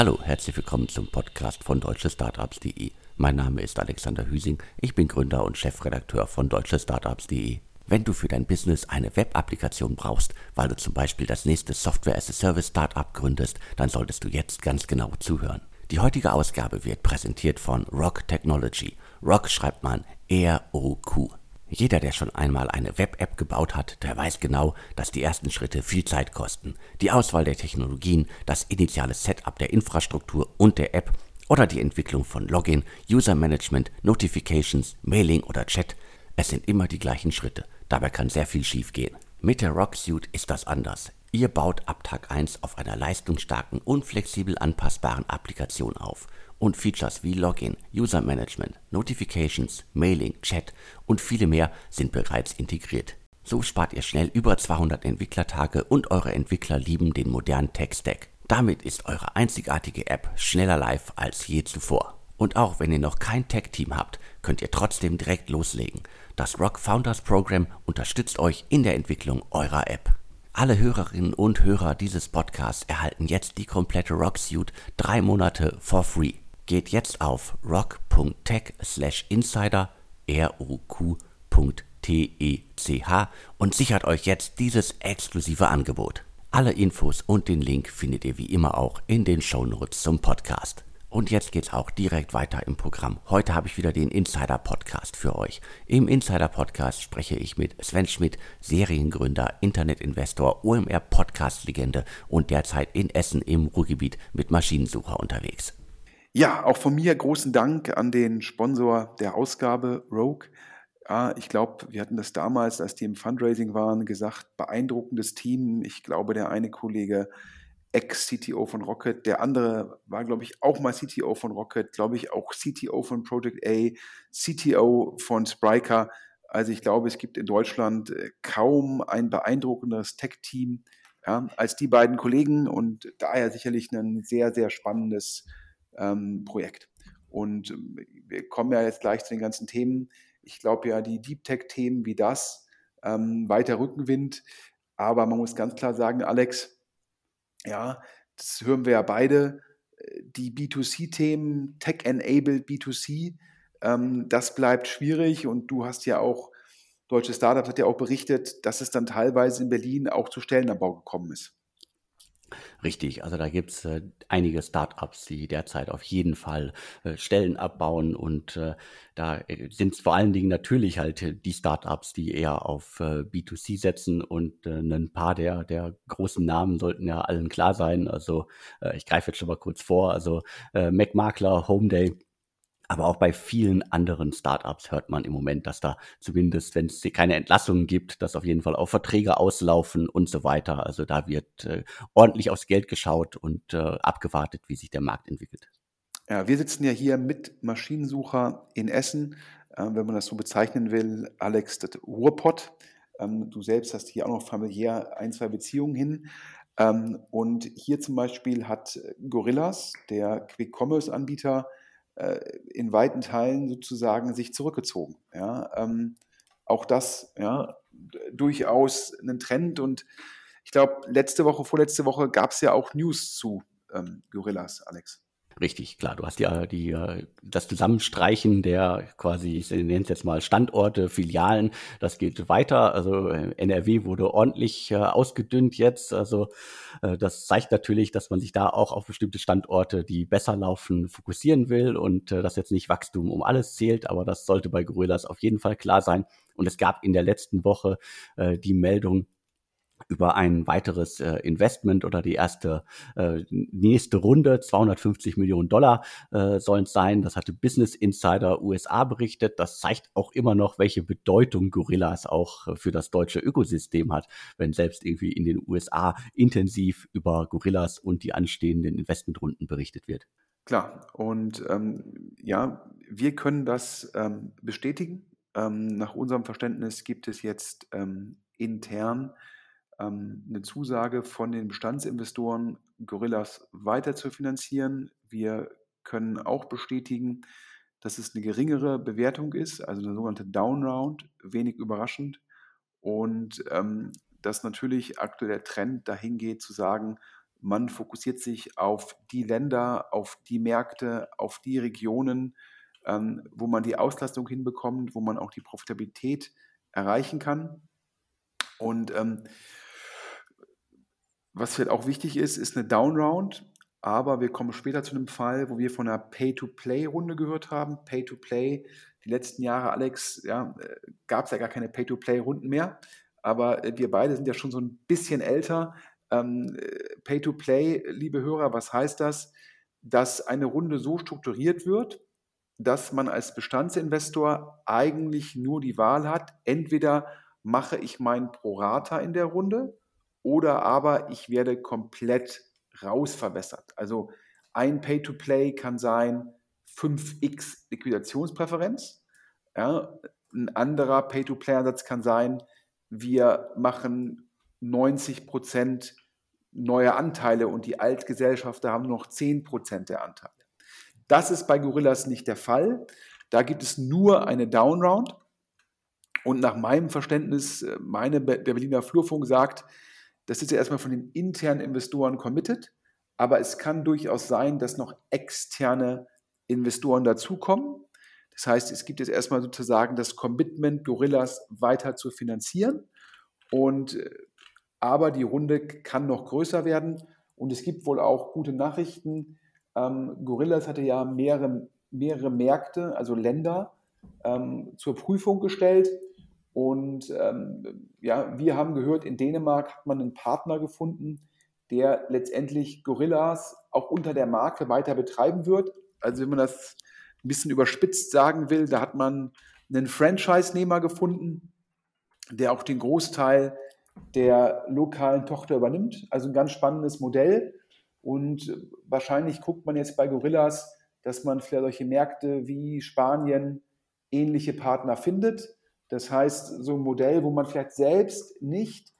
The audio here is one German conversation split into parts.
Hallo, herzlich willkommen zum Podcast von deutschestartups.de. Mein Name ist Alexander Hüsing, ich bin Gründer und Chefredakteur von deutschestartups.de. Wenn du für dein Business eine Web-Applikation brauchst, weil du zum Beispiel das nächste Software-as-a-Service-Startup gründest, dann solltest du jetzt ganz genau zuhören. Die heutige Ausgabe wird präsentiert von Rock Technology. Rock schreibt man R-O-Q. Jeder, der schon einmal eine Web-App gebaut hat, der weiß genau, dass die ersten Schritte viel Zeit kosten. Die Auswahl der Technologien, das initiale Setup der Infrastruktur und der App oder die Entwicklung von Login, User Management, Notifications, Mailing oder Chat. Es sind immer die gleichen Schritte. Dabei kann sehr viel schiefgehen. Mit der Rock Suite ist das anders. Ihr baut ab Tag 1 auf einer leistungsstarken und flexibel anpassbaren Applikation auf und Features wie Login, User Management, Notifications, Mailing, Chat und viele mehr sind bereits integriert. So spart ihr schnell über 200 Entwicklertage und eure Entwickler lieben den modernen Tech-Stack. Damit ist eure einzigartige App schneller live als je zuvor. Und auch wenn ihr noch kein Tech-Team habt, könnt ihr trotzdem direkt loslegen. Das Rock Founders Program unterstützt euch in der Entwicklung eurer App. Alle Hörerinnen und Hörer dieses Podcasts erhalten jetzt die komplette Rock Suite drei Monate for free. Geht jetzt auf rock.tech slash insider roq.tech und sichert euch jetzt dieses exklusive Angebot. Alle Infos und den Link findet ihr wie immer auch in den Shownotes zum Podcast. Und jetzt geht's auch direkt weiter im Programm. Heute habe ich wieder den Insider Podcast für euch. Im Insider Podcast spreche ich mit Sven Schmidt, Seriengründer, Internetinvestor, OMR Podcast Legende und derzeit in Essen im Ruhrgebiet mit Maschinensucher unterwegs. Ja, auch von mir großen Dank an den Sponsor der Ausgabe, Rogue. Ja, ich glaube, wir hatten das damals, als die im Fundraising waren, gesagt, beeindruckendes Team. Ich glaube, der eine Kollege, Ex-CTO von Rocket, der andere war, glaube ich, auch mal CTO von Rocket, glaube ich, auch CTO von Project A, CTO von Spryker. Also ich glaube, es gibt in Deutschland äh, kaum ein beeindruckenderes Tech-Team ja, als die beiden Kollegen und daher sicherlich ein sehr, sehr spannendes ähm, Projekt. Und ähm, wir kommen ja jetzt gleich zu den ganzen Themen. Ich glaube ja, die Deep Tech-Themen wie das ähm, weiter Rückenwind. Aber man muss ganz klar sagen, Alex, ja, das hören wir ja beide, die B2C-Themen, Tech-Enabled B2C, ähm, das bleibt schwierig. Und du hast ja auch, Deutsche Startups hat ja auch berichtet, dass es dann teilweise in Berlin auch zu Stellenabbau gekommen ist. Richtig, also da gibt's äh, einige Startups, die derzeit auf jeden Fall äh, Stellen abbauen und äh, da äh, sind es vor allen Dingen natürlich halt äh, die Startups, die eher auf äh, B2C setzen und ein paar der, der großen Namen sollten ja allen klar sein. Also ich greife jetzt schon mal kurz vor, also äh, MacMakler, Homeday, aber auch bei vielen anderen Startups hört man im Moment, dass da zumindest, wenn es keine Entlassungen gibt, dass auf jeden Fall auch Verträge auslaufen und so weiter. Also da wird äh, ordentlich aufs Geld geschaut und äh, abgewartet, wie sich der Markt entwickelt. Ja, wir sitzen ja hier mit Maschinensucher in Essen, äh, wenn man das so bezeichnen will, Alex, Ruhrpott. Ähm, du selbst hast hier auch noch familiär ein, zwei Beziehungen hin. Ähm, und hier zum Beispiel hat Gorillas, der Quick-Commerce-Anbieter, in weiten Teilen sozusagen sich zurückgezogen. Ja, ähm, auch das ja durchaus ein Trend und ich glaube, letzte Woche, vorletzte Woche gab es ja auch News zu ähm, Gorillas, Alex. Richtig, klar. Du hast ja die, äh, das Zusammenstreichen der quasi, ich nenne es jetzt mal Standorte, Filialen, das geht weiter. Also äh, NRW wurde ordentlich äh, ausgedünnt jetzt. Also das zeigt natürlich, dass man sich da auch auf bestimmte Standorte, die besser laufen, fokussieren will und dass jetzt nicht Wachstum um alles zählt, aber das sollte bei Gorillas auf jeden Fall klar sein. Und es gab in der letzten Woche die Meldung, über ein weiteres äh, Investment oder die erste äh, nächste Runde, 250 Millionen Dollar äh, sollen es sein. Das hatte Business Insider USA berichtet. Das zeigt auch immer noch, welche Bedeutung Gorillas auch äh, für das deutsche Ökosystem hat, wenn selbst irgendwie in den USA intensiv über Gorillas und die anstehenden Investmentrunden berichtet wird. Klar, und ähm, ja, wir können das ähm, bestätigen. Ähm, nach unserem Verständnis gibt es jetzt ähm, intern ähm, eine Zusage von den Bestandsinvestoren, Gorillas weiter zu finanzieren. Wir können auch bestätigen, dass es eine geringere Bewertung ist, also eine sogenannte Downround, wenig überraschend. Und ähm, dass natürlich aktuell der Trend dahin geht zu sagen, Man fokussiert sich auf die Länder, auf die Märkte, auf die Regionen, ähm, wo man die Auslastung hinbekommt, wo man auch die Profitabilität erreichen kann. Und ähm, was vielleicht auch wichtig ist, ist eine Downround. Aber wir kommen später zu einem Fall, wo wir von einer Pay-to-Play-Runde gehört haben. Pay-to-Play, die letzten Jahre, Alex, ja, äh, gab es ja gar keine Pay-to-Play-Runden mehr. Aber äh, wir beide sind ja schon so ein bisschen älter. Ähm, äh, Pay-to-Play, liebe Hörer, was heißt das? Dass eine Runde so strukturiert wird, dass man als Bestandsinvestor eigentlich nur die Wahl hat, entweder mache ich mein Prorata in der Runde oder aber ich werde komplett rausverwässert. Also ein Pay-to-Play kann sein 5x Liquidationspräferenz. Ja, ein anderer Pay-to-Play-Ansatz kann sein, wir machen 90 Prozent neue Anteile und die Altgesellschafter haben noch 10 Prozent der Anteile. Das ist bei Gorillas nicht der Fall. Da gibt es nur eine Downround. Und nach meinem Verständnis, äh, meine, der Berliner Flurfunk sagt, das ist ja erstmal von den internen Investoren committed, aber es kann durchaus sein, dass noch externe Investoren dazukommen. Das heißt, es gibt jetzt erstmal sozusagen das Commitment, Gorillas weiter zu finanzieren. Und, äh, aber die Runde kann noch größer werden. Und es gibt wohl auch gute Nachrichten. Ähm, Gorillas hatte ja mehrere, mehrere Märkte, also Länder, ähm, zur Prüfung gestellt. Und ähm, ja, wir haben gehört, in Dänemark hat man einen Partner gefunden, der letztendlich Gorillas auch unter der Marke weiter betreiben wird. Also wenn man das ein bisschen überspitzt sagen will, da hat man einen Franchise-Nehmer gefunden, der auch den Großteil der lokalen Tochter übernimmt. Also ein ganz spannendes Modell. Und wahrscheinlich guckt man jetzt bei Gorillas, dass man für solche Märkte wie Spanien ähnliche Partner findet. Das heißt, so ein Modell, wo man vielleicht selbst nicht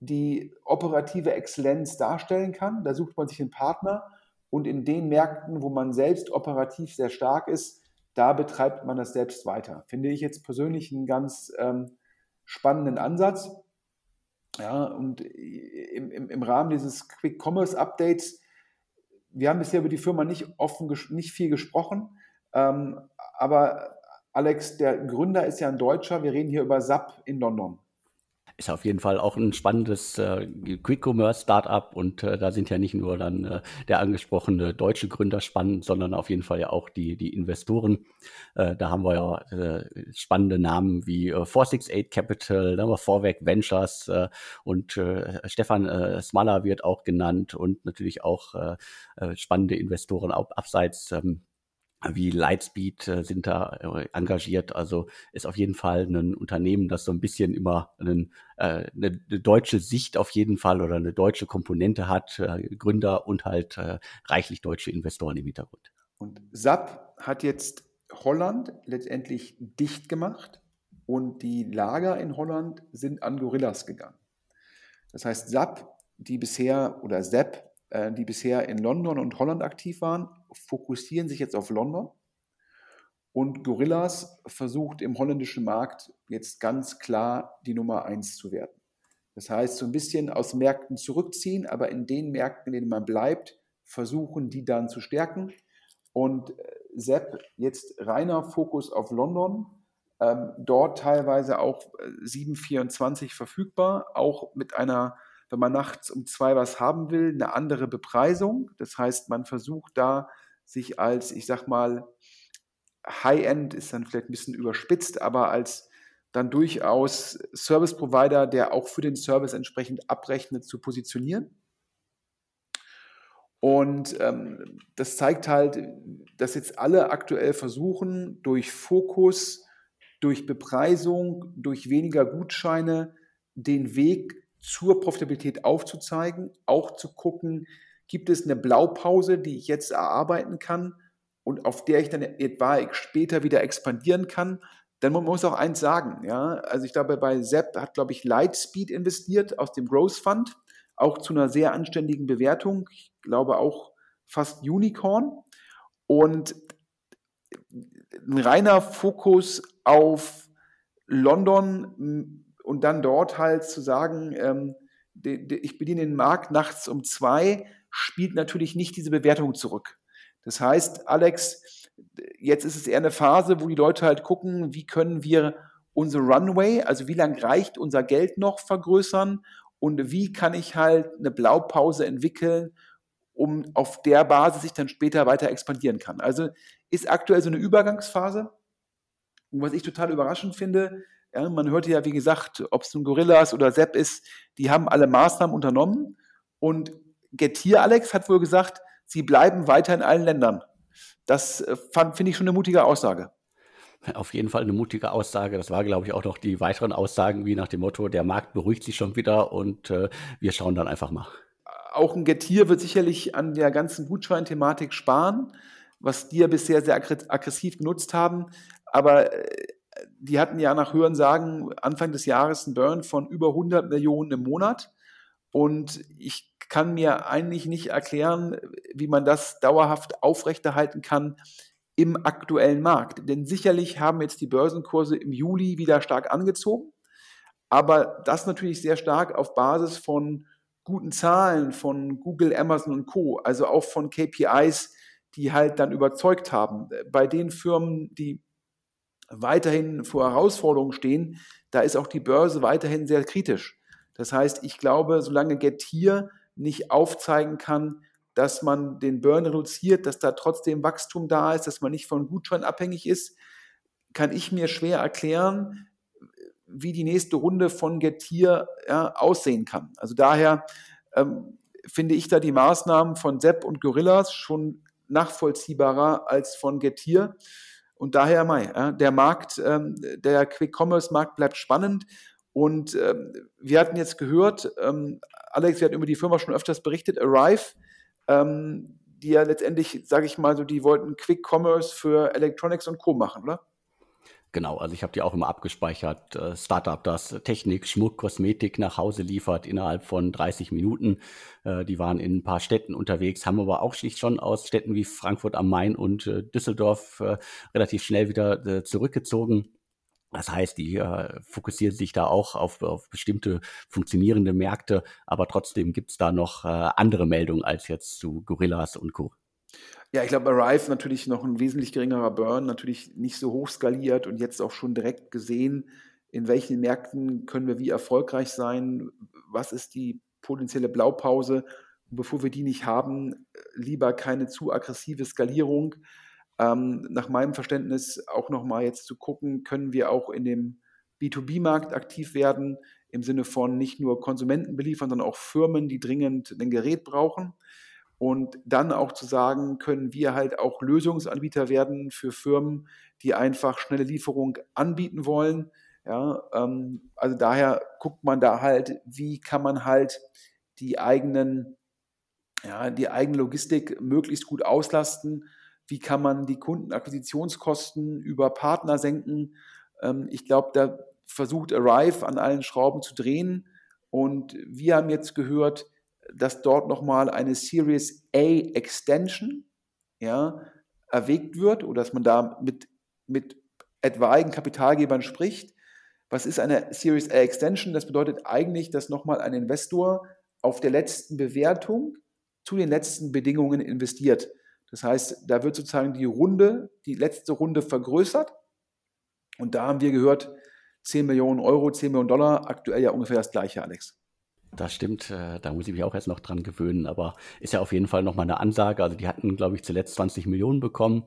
die operative Exzellenz darstellen kann. Da sucht man sich einen Partner und in den Märkten, wo man selbst operativ sehr stark ist, da betreibt man das selbst weiter. Finde ich jetzt persönlich einen ganz ähm, spannenden Ansatz. Ja, und im, im, im Rahmen dieses Quick Commerce Updates, wir haben bisher über die Firma nicht offen, nicht viel gesprochen, ähm, aber Alex, der Gründer ist ja ein Deutscher. Wir reden hier über SAP in London. Ist auf jeden Fall auch ein spannendes äh, Quick-Commerce-Startup und äh, da sind ja nicht nur dann äh, der angesprochene deutsche Gründer spannend, sondern auf jeden Fall ja auch die, die Investoren. Äh, da haben wir ja äh, spannende Namen wie äh, 468 Capital, da haben wir Vorwerk Ventures äh, und Stefan äh, Smaller wird auch genannt und natürlich auch spannende Investoren ab, abseits ähm, wie Lightspeed äh, sind da äh, engagiert. Also ist auf jeden Fall ein Unternehmen, das so ein bisschen immer einen, äh, eine, eine, deutsche Sicht auf jeden Fall oder eine deutsche Komponente hat, Gründer und halt reichlich deutsche Investoren im Hintergrund. Und SAP hat jetzt Holland letztendlich dicht gemacht und die Lager in Holland sind an Gorillas gegangen. Das heißt, SAP, die bisher oder SAP, äh, die bisher in London und Holland aktiv waren, fokussieren sich jetzt auf London. Und Gorillas versucht im holländischen Markt jetzt ganz klar die Nummer eins zu werden. Das heißt, so ein bisschen aus Märkten zurückziehen, aber in den Märkten, in denen man bleibt, versuchen, die dann zu stärken. Und äh, Sepp, jetzt reiner Fokus auf London, ähm, dort teilweise auch 724 äh, verfügbar, auch mit einer wenn man nachts um zwei was haben will, eine andere Bepreisung. Das heißt, man versucht da sich als, ich sag mal, High-End ist dann vielleicht ein bisschen überspitzt, aber als dann durchaus Service Provider, der auch für den Service entsprechend abrechnet, zu positionieren. Und ähm, das zeigt halt, dass jetzt alle aktuell versuchen, durch Fokus, durch Bepreisung, durch weniger Gutscheine den Weg zur Profitabilität aufzuzeigen, auch zu gucken, gibt es eine Blaupause, die ich jetzt erarbeiten kann und auf der ich dann etwa später wieder expandieren kann. Man muss auch eins sagen, ja, also ich glaube, bei Sepp hat, glaube ich, Lightspeed investiert aus dem Growth Fund, auch zu einer sehr anständigen Bewertung. Ich glaube auch fast Unicorn. Und ein reiner Fokus auf London und dann dort halt zu sagen, ähm, ich bediene den Markt nachts um zwei, spielt natürlich nicht diese Bewertung zurück. Das heißt, Alex, jetzt ist es eher eine Phase, wo die Leute halt gucken, wie können wir unsere Runway, also wie lange reicht unser Geld noch vergrößern und wie kann ich halt eine Blaupause entwickeln, um auf der Basis sich dann später weiter expandieren kann. Also ist aktuell so eine Übergangsphase. Und was ich total überraschend finde, ja, man hörte ja, wie gesagt, ob es nun Gorillas oder Sepp ist, die haben alle Maßnahmen unternommen. Und Getir Alex hat wohl gesagt, sie bleiben weiter in allen Ländern. Das äh, finde ich schon eine mutige Aussage. Auf jeden Fall eine mutige Aussage. Das war, glaube ich, auch noch die weiteren Aussagen wie nach dem Motto, der Markt beruhigt sich schon wieder und äh, wir schauen dann einfach mal. Auch ein Getir wird sicherlich an der ganzen Gutscheinthematik sparen, was die ja bisher sehr aggressiv genutzt haben. Aber äh, die hatten ja nach Hörensagen Anfang des Jahres einen Burn von über 100 Millionen im Monat. Und ich kann mir eigentlich nicht erklären, wie man das dauerhaft aufrechterhalten kann im aktuellen Markt. Denn sicherlich haben jetzt die Börsenkurse im Juli wieder stark angezogen, aber das natürlich sehr stark auf Basis von guten Zahlen von Google, Amazon und Co., also auch von KPIs, die halt dann überzeugt haben. Bei den Firmen, die weiterhin vor Herausforderungen stehen, da ist auch die Börse weiterhin sehr kritisch. Das heißt, ich glaube, solange Getir nicht aufzeigen kann, dass man den Burn reduziert, dass da trotzdem Wachstum da ist, dass man nicht von Gutschein abhängig ist, kann ich mir schwer erklären, wie die nächste Runde von Getir ja, aussehen kann. Also daher ähm, finde ich da die Maßnahmen von Sepp und Gorillas schon nachvollziehbarer als von Getir. Und daher, Mai, der Markt, ähm, der Quick-Commerce-Markt bleibt spannend. Und ähm, wir hatten jetzt gehört, ähm, Alex, wir hatten über die Firma schon öfters berichtet, Arrive, die ja letztendlich, sage ich mal so, die wollten Quick-Commerce für Electronics und Co. machen, oder? Genau, also ich habe die auch immer abgespeichert. Äh, Startup, das Technik, Schmuck, Kosmetik nach Hause liefert innerhalb von 30 Minuten. Äh, die waren in ein paar Städten unterwegs, haben aber auch sich schon aus Städten wie Frankfurt am Main und äh, Düsseldorf relativ schnell wieder zurückgezogen. Das heißt, die fokussieren sich da auch auf, auf bestimmte funktionierende Märkte, aber trotzdem gibt es da noch andere Meldungen als jetzt zu Gorillas und Co. Ja, ich glaube, Arrive natürlich noch ein wesentlich geringerer Burn, natürlich nicht so hoch skaliert und jetzt auch schon direkt gesehen, in welchen Märkten können wir wie erfolgreich sein, was ist die potenzielle Blaupause. Bevor wir die nicht haben, lieber keine zu aggressive Skalierung. Ähm, nach meinem Verständnis auch nochmal jetzt zu gucken, können wir auch in dem B2B-Markt aktiv werden, im Sinne von nicht nur Konsumenten beliefern, sondern auch Firmen, die dringend ein Gerät brauchen. Und dann auch zu sagen, können wir halt auch Lösungsanbieter werden für Firmen, die einfach schnelle Lieferung anbieten wollen. Ja, ähm, also daher guckt man da halt, wie kann man halt die eigenen, ja, die eigene Logistik möglichst gut auslasten. Wie kann man die Kundenakquisitionskosten über Partner senken? Ähm, ich glaube, da versucht Arrive an allen Schrauben zu drehen. Und wir haben jetzt gehört, dass dort nochmal eine Series A Extension ja, erwägt wird oder dass man da mit, mit etwaigen Kapitalgebern spricht. Was ist eine Series A Extension? Das bedeutet eigentlich, dass nochmal ein Investor auf der letzten Bewertung zu den letzten Bedingungen investiert. Das heißt, da wird sozusagen die Runde, die letzte Runde vergrößert. Und da haben wir gehört, 10 Millionen Euro, 10 Millionen Dollar, aktuell ja ungefähr das gleiche, Alex. Das stimmt, äh, da muss ich mich auch erst noch dran gewöhnen, aber ist ja auf jeden Fall nochmal eine Ansage. Also die hatten, glaube ich, zuletzt 20 Millionen bekommen.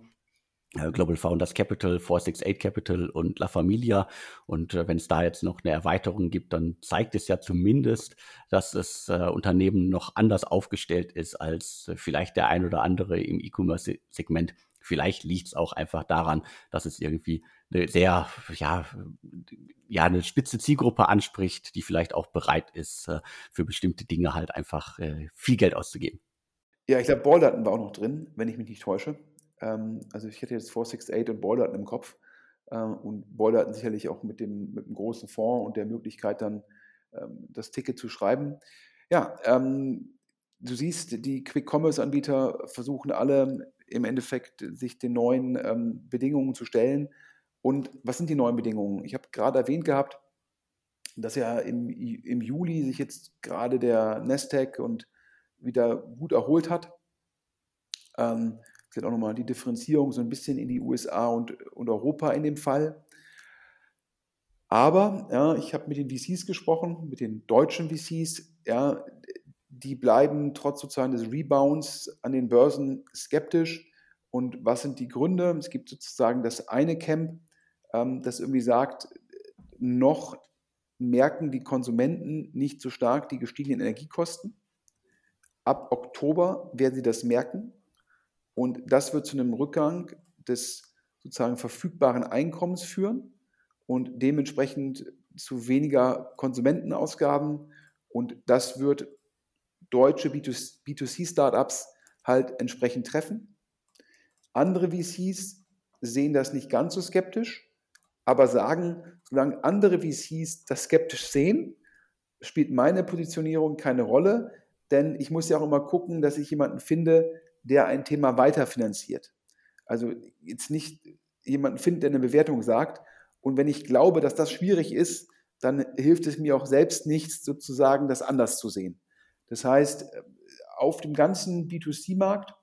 Äh, Global Founders Capital, 468 Capital und La Familia. Und äh, wenn es da jetzt noch eine Erweiterung gibt, dann zeigt es ja zumindest, dass das Unternehmen noch anders aufgestellt ist als vielleicht der ein oder andere im E-Commerce-Segment. Vielleicht liegt es auch einfach daran, dass es irgendwie eine sehr, ja, ja, eine spitze Zielgruppe anspricht, die vielleicht auch bereit ist, äh, für bestimmte Dinge halt einfach äh, viel Geld auszugeben. Ja, ich glaube, Balldaten war auch noch drin, wenn ich mich nicht täusche. Ähm, also ich hätte jetzt 468 und Balldaten im Kopf. Ähm, und Balldaten sicherlich auch mit dem, mit dem großen Fonds und der Möglichkeit dann ähm, das Ticket zu schreiben. Ja, du siehst, die Quick-Commerce-Anbieter versuchen alle im Endeffekt sich den neuen Bedingungen zu stellen und was sind die neuen Bedingungen? Ich habe gerade erwähnt gehabt, dass ja im, im Juli sich jetzt gerade der Nasdaq und wieder gut erholt hat. Ähm, sind auch nochmal die Differenzierung so ein bisschen in die USA und, und Europa in dem Fall. Aber ja, ich habe mit den VCs gesprochen, mit den deutschen VCs. Ja, die bleiben trotz sozusagen des Rebounds an den Börsen skeptisch. Und was sind die Gründe? Es gibt sozusagen das eine Camp, ähm, das irgendwie sagt, noch merken die Konsumenten nicht so stark die gestiegenen Energiekosten. Ab Oktober werden sie das merken. Und das wird zu einem Rückgang des sozusagen verfügbaren Einkommens führen und dementsprechend zu weniger Konsumentenausgaben. Und das wird deutsche B2C-Startups halt entsprechend treffen. Andere VCs sehen das nicht ganz so skeptisch, aber sagen, solange andere VCs das skeptisch sehen, spielt meine Positionierung keine Rolle, denn ich muss ja auch immer gucken, dass ich jemanden finde, der ein Thema weiterfinanziert. Also jetzt nicht jemanden findet, der eine Bewertung sagt. Und wenn ich glaube, dass das schwierig ist, dann hilft es mir auch selbst nichts, sozusagen das anders zu sehen. Das heißt, auf dem ganzen B2C-Markt,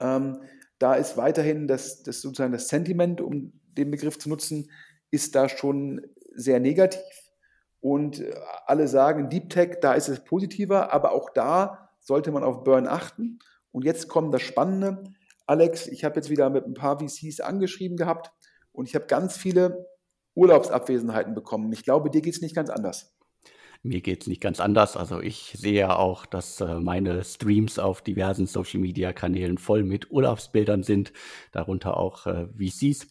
ähm, da ist weiterhin das, das sozusagen das Sentiment, um den Begriff zu nutzen, ist da schon sehr negativ. Und äh, alle sagen, Deep Tech, da ist es positiver, aber auch da sollte man auf Burn achten. Und jetzt kommt das Spannende. Alex, ich habe jetzt wieder mit ein paar VCs angeschrieben gehabt und ich habe ganz viele Urlaubsabwesenheiten bekommen. Ich glaube, dir geht es nicht ganz anders. Mir geht es nicht ganz anders. Also ich sehe ja auch, dass äh, meine Streams auf diversen Social-Media-Kanälen voll mit Urlaubsbildern sind, darunter auch äh, VCs.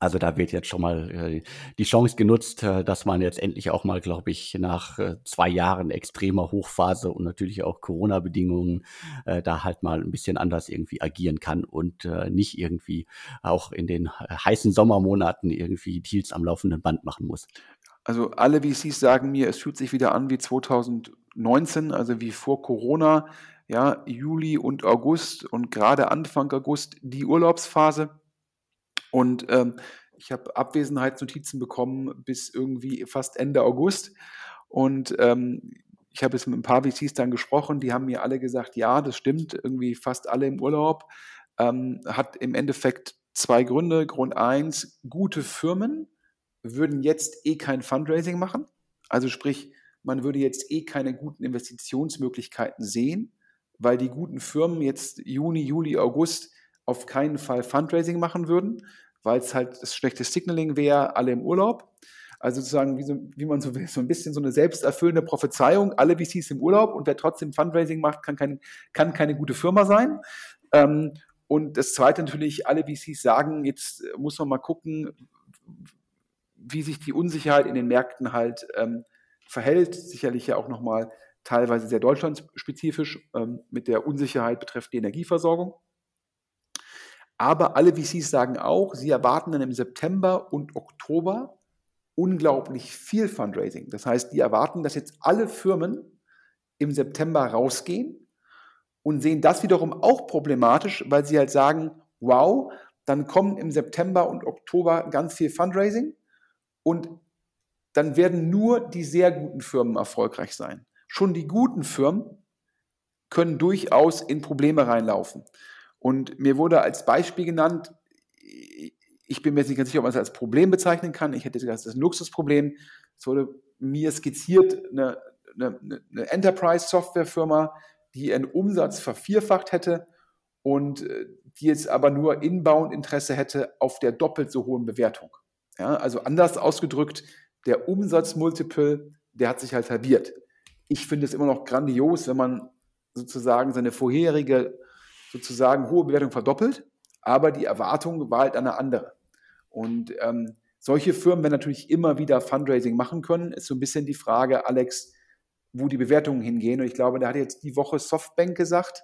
Also da wird jetzt schon mal äh, die Chance genutzt, äh, dass man jetzt endlich auch mal, glaube ich, nach äh, zwei Jahren extremer Hochphase und natürlich auch Corona-Bedingungen äh, da halt mal ein bisschen anders irgendwie agieren kann und äh, nicht irgendwie auch in den heißen Sommermonaten irgendwie Deals am laufenden Band machen muss. Also alle VCs sagen mir, es fühlt sich wieder an wie 2019, also wie vor Corona, ja, Juli und August und gerade Anfang August die Urlaubsphase und ähm, ich habe Abwesenheitsnotizen bekommen bis irgendwie fast Ende August. Und ähm, ich habe jetzt mit ein paar VCs dann gesprochen, die haben mir alle gesagt, ja, das stimmt, irgendwie fast alle im Urlaub. Ähm, hat im Endeffekt zwei Gründe. Grund eins, gute Firmen würden jetzt eh kein Fundraising machen. Also sprich, man würde jetzt eh keine guten Investitionsmöglichkeiten sehen, weil die guten Firmen jetzt Juni, Juli, August auf keinen Fall Fundraising machen würden, weil es halt das schlechte Signaling wäre, alle im Urlaub. Also sozusagen, wie, so, wie man so will, so ein bisschen so eine selbsterfüllende Prophezeiung, alle VCs im Urlaub und wer trotzdem Fundraising macht, kann, kein, kann keine gute Firma sein. Ähm, und das Zweite natürlich, alle VCs sagen, jetzt muss man mal gucken, wie sich die Unsicherheit in den Märkten halt ähm, verhält. Sicherlich ja auch nochmal teilweise sehr deutschlandspezifisch ähm, mit der Unsicherheit betreffend die Energieversorgung. Aber alle VCs sagen auch, sie erwarten dann im September und Oktober unglaublich viel Fundraising. Das heißt, die erwarten, dass jetzt alle Firmen im September rausgehen und sehen das wiederum auch problematisch, weil sie halt sagen, wow, dann kommen im September und Oktober ganz viel Fundraising und dann werden nur die sehr guten Firmen erfolgreich sein. Schon die guten Firmen können durchaus in Probleme reinlaufen. Und mir wurde als Beispiel genannt, ich bin mir jetzt nicht ganz sicher, ob man es als Problem bezeichnen kann. Ich hätte gesagt, das ist ein Luxusproblem. Es wurde mir skizziert, eine, eine, eine Enterprise-Software-Firma, die ihren Umsatz vervierfacht hätte und äh, die jetzt aber nur Inbound-Interesse hätte auf der doppelt so hohen Bewertung. Ja, also anders ausgedrückt, der Umsatzmultiple, der hat sich halt halbiert. Ich finde es immer noch grandios, wenn man sozusagen seine vorherige sozusagen hohe Bewertung verdoppelt, aber die Erwartung war halt eine andere. Und ähm, solche Firmen werden natürlich immer wieder Fundraising machen können. Ist so ein bisschen die Frage, Alex, wo die Bewertungen hingehen. Und ich glaube, da hat jetzt die Woche Softbank gesagt,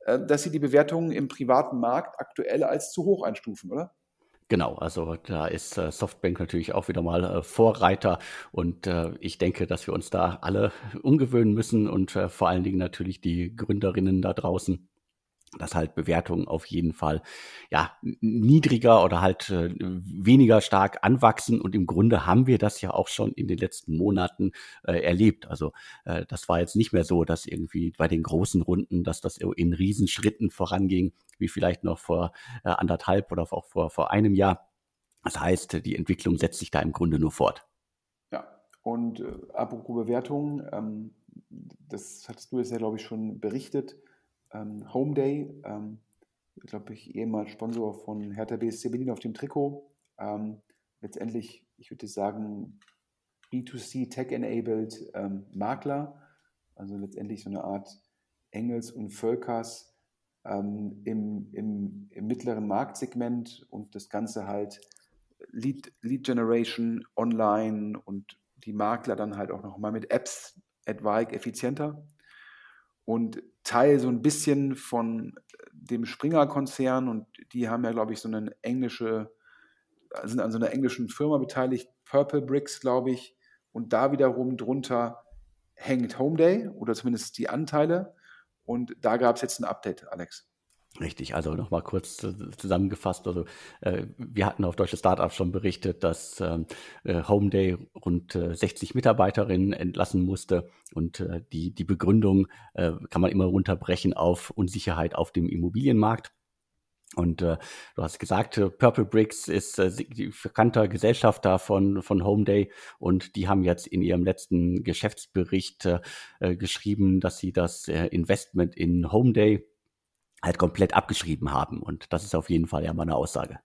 äh, dass sie die Bewertungen im privaten Markt aktuell als zu hoch einstufen, oder? Genau, also da ist äh, Softbank natürlich auch wieder mal äh, Vorreiter und äh, ich denke, dass wir uns da alle umgewöhnen müssen und äh, vor allen Dingen natürlich die Gründerinnen da draußen dass halt Bewertungen auf jeden Fall ja niedriger oder halt äh, weniger stark anwachsen und im Grunde haben wir das ja auch schon in den letzten Monaten äh, erlebt. Also äh, das war jetzt nicht mehr so, dass irgendwie bei den großen Runden, dass das in Riesenschritten voranging, wie vielleicht noch vor äh, anderthalb oder auch vor vor einem Jahr. Das heißt, die Entwicklung setzt sich da im Grunde nur fort. Ja, und äh, apropos Bewertungen, ähm, das hattest du jetzt ja glaube ich schon berichtet ähm, Home Day, ähm, glaube ich, ehemals Sponsor von Hertha BSC Berlin auf dem Trikot. Ähm, letztendlich, ich würde sagen, B2C Tech-enabled ähm, Makler, also letztendlich so eine Art Engels und Völkers ähm, im, im, im, mittleren Marktsegment und das Ganze halt Lead, Lead Generation online und die Makler dann halt auch nochmal mit Apps etwaig effizienter und Teil so ein bisschen von dem Springer-Konzern und die haben ja, glaube ich, so eine englische, sind an so einer englischen Firma beteiligt, Purple Bricks, glaube ich, und da wiederum drunter hängt Home Day oder zumindest die Anteile und da gab es jetzt ein Update, Alex. Richtig, also nochmal kurz zusammengefasst. Also äh, wir hatten auf Deutsche Startups schon berichtet, dass ähm, äh, Homeday rund äh, 60 Mitarbeiterinnen entlassen musste und äh, die, die Begründung äh, kann man immer runterbrechen auf Unsicherheit auf dem Immobilienmarkt. Und äh, du hast gesagt, äh, Purple Bricks ist äh, bekannter Gesellschafter von, von Homeday und die haben jetzt in ihrem letzten Geschäftsbericht äh, geschrieben, dass sie das äh, Investment in Homeday halt komplett abgeschrieben haben. Und das ist auf jeden Fall ja mal eine Aussage.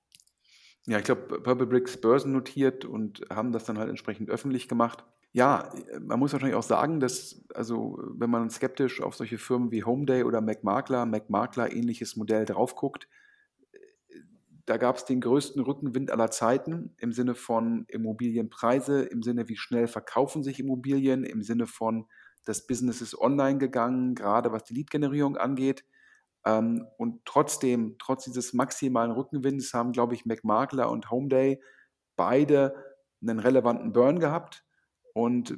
Ja, ich glaube, Purple Bricks börsennotiert und haben das dann halt entsprechend öffentlich gemacht. Ja, man muss wahrscheinlich auch sagen, dass, also wenn man skeptisch auf solche Firmen wie Homeday oder McMakler, McMakler ähnliches Modell drauf guckt, da gab es den größten Rückenwind aller Zeiten im Sinne von Immobilienpreise, im Sinne, wie schnell verkaufen sich Immobilien, im Sinne von, das Business ist online gegangen, gerade was die Lead-Generierung angeht. Ähm, und trotzdem, trotz dieses maximalen Rückenwinds, haben, glaube ich, McMakler und Homeday beide einen relevanten Burn gehabt und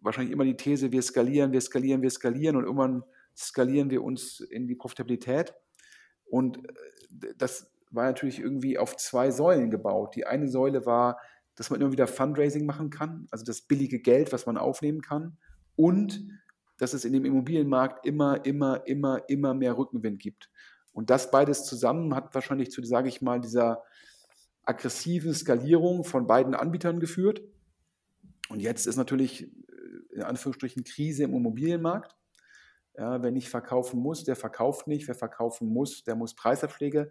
wahrscheinlich immer die These, wir skalieren, wir skalieren, wir skalieren und irgendwann skalieren wir uns in die Profitabilität. Und äh, das war natürlich irgendwie auf zwei Säulen gebaut. Die eine Säule war, dass man immer wieder Fundraising machen kann, also das billige Geld, was man aufnehmen kann. Und dass es in dem Immobilienmarkt immer, immer, immer, immer mehr Rückenwind gibt. Und das beides zusammen hat wahrscheinlich zu, sage ich mal, dieser aggressiven Skalierung von beiden Anbietern geführt. Und jetzt ist natürlich äh, in Anführungsstrichen Krise im Immobilienmarkt. Ja, wer nicht verkaufen muss, der verkauft nicht. Wer verkaufen muss, der muss Preisabschläge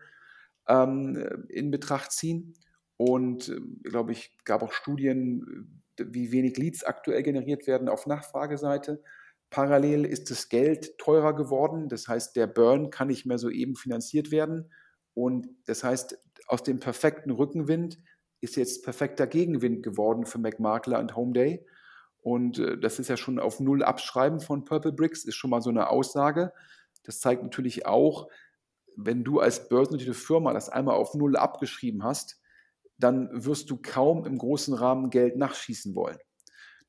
ähm, in Betracht ziehen. Und äh, glaube ich, gab auch Studien, wie wenig Leads aktuell generiert werden auf Nachfrageseite. Parallel ist das Geld teurer geworden. Das heißt, der Burn kann nicht mehr so eben finanziert werden. Und das heißt, aus dem perfekten Rückenwind ist jetzt perfekter Gegenwind geworden für McMakler und Homeday. Und äh, das ist ja schon auf Null abschreiben von Purple Bricks, ist schon mal so eine Aussage. Das zeigt natürlich auch, wenn du als börsennotierte Firma das einmal auf Null abgeschrieben hast, dann wirst du kaum im großen Rahmen Geld nachschießen wollen.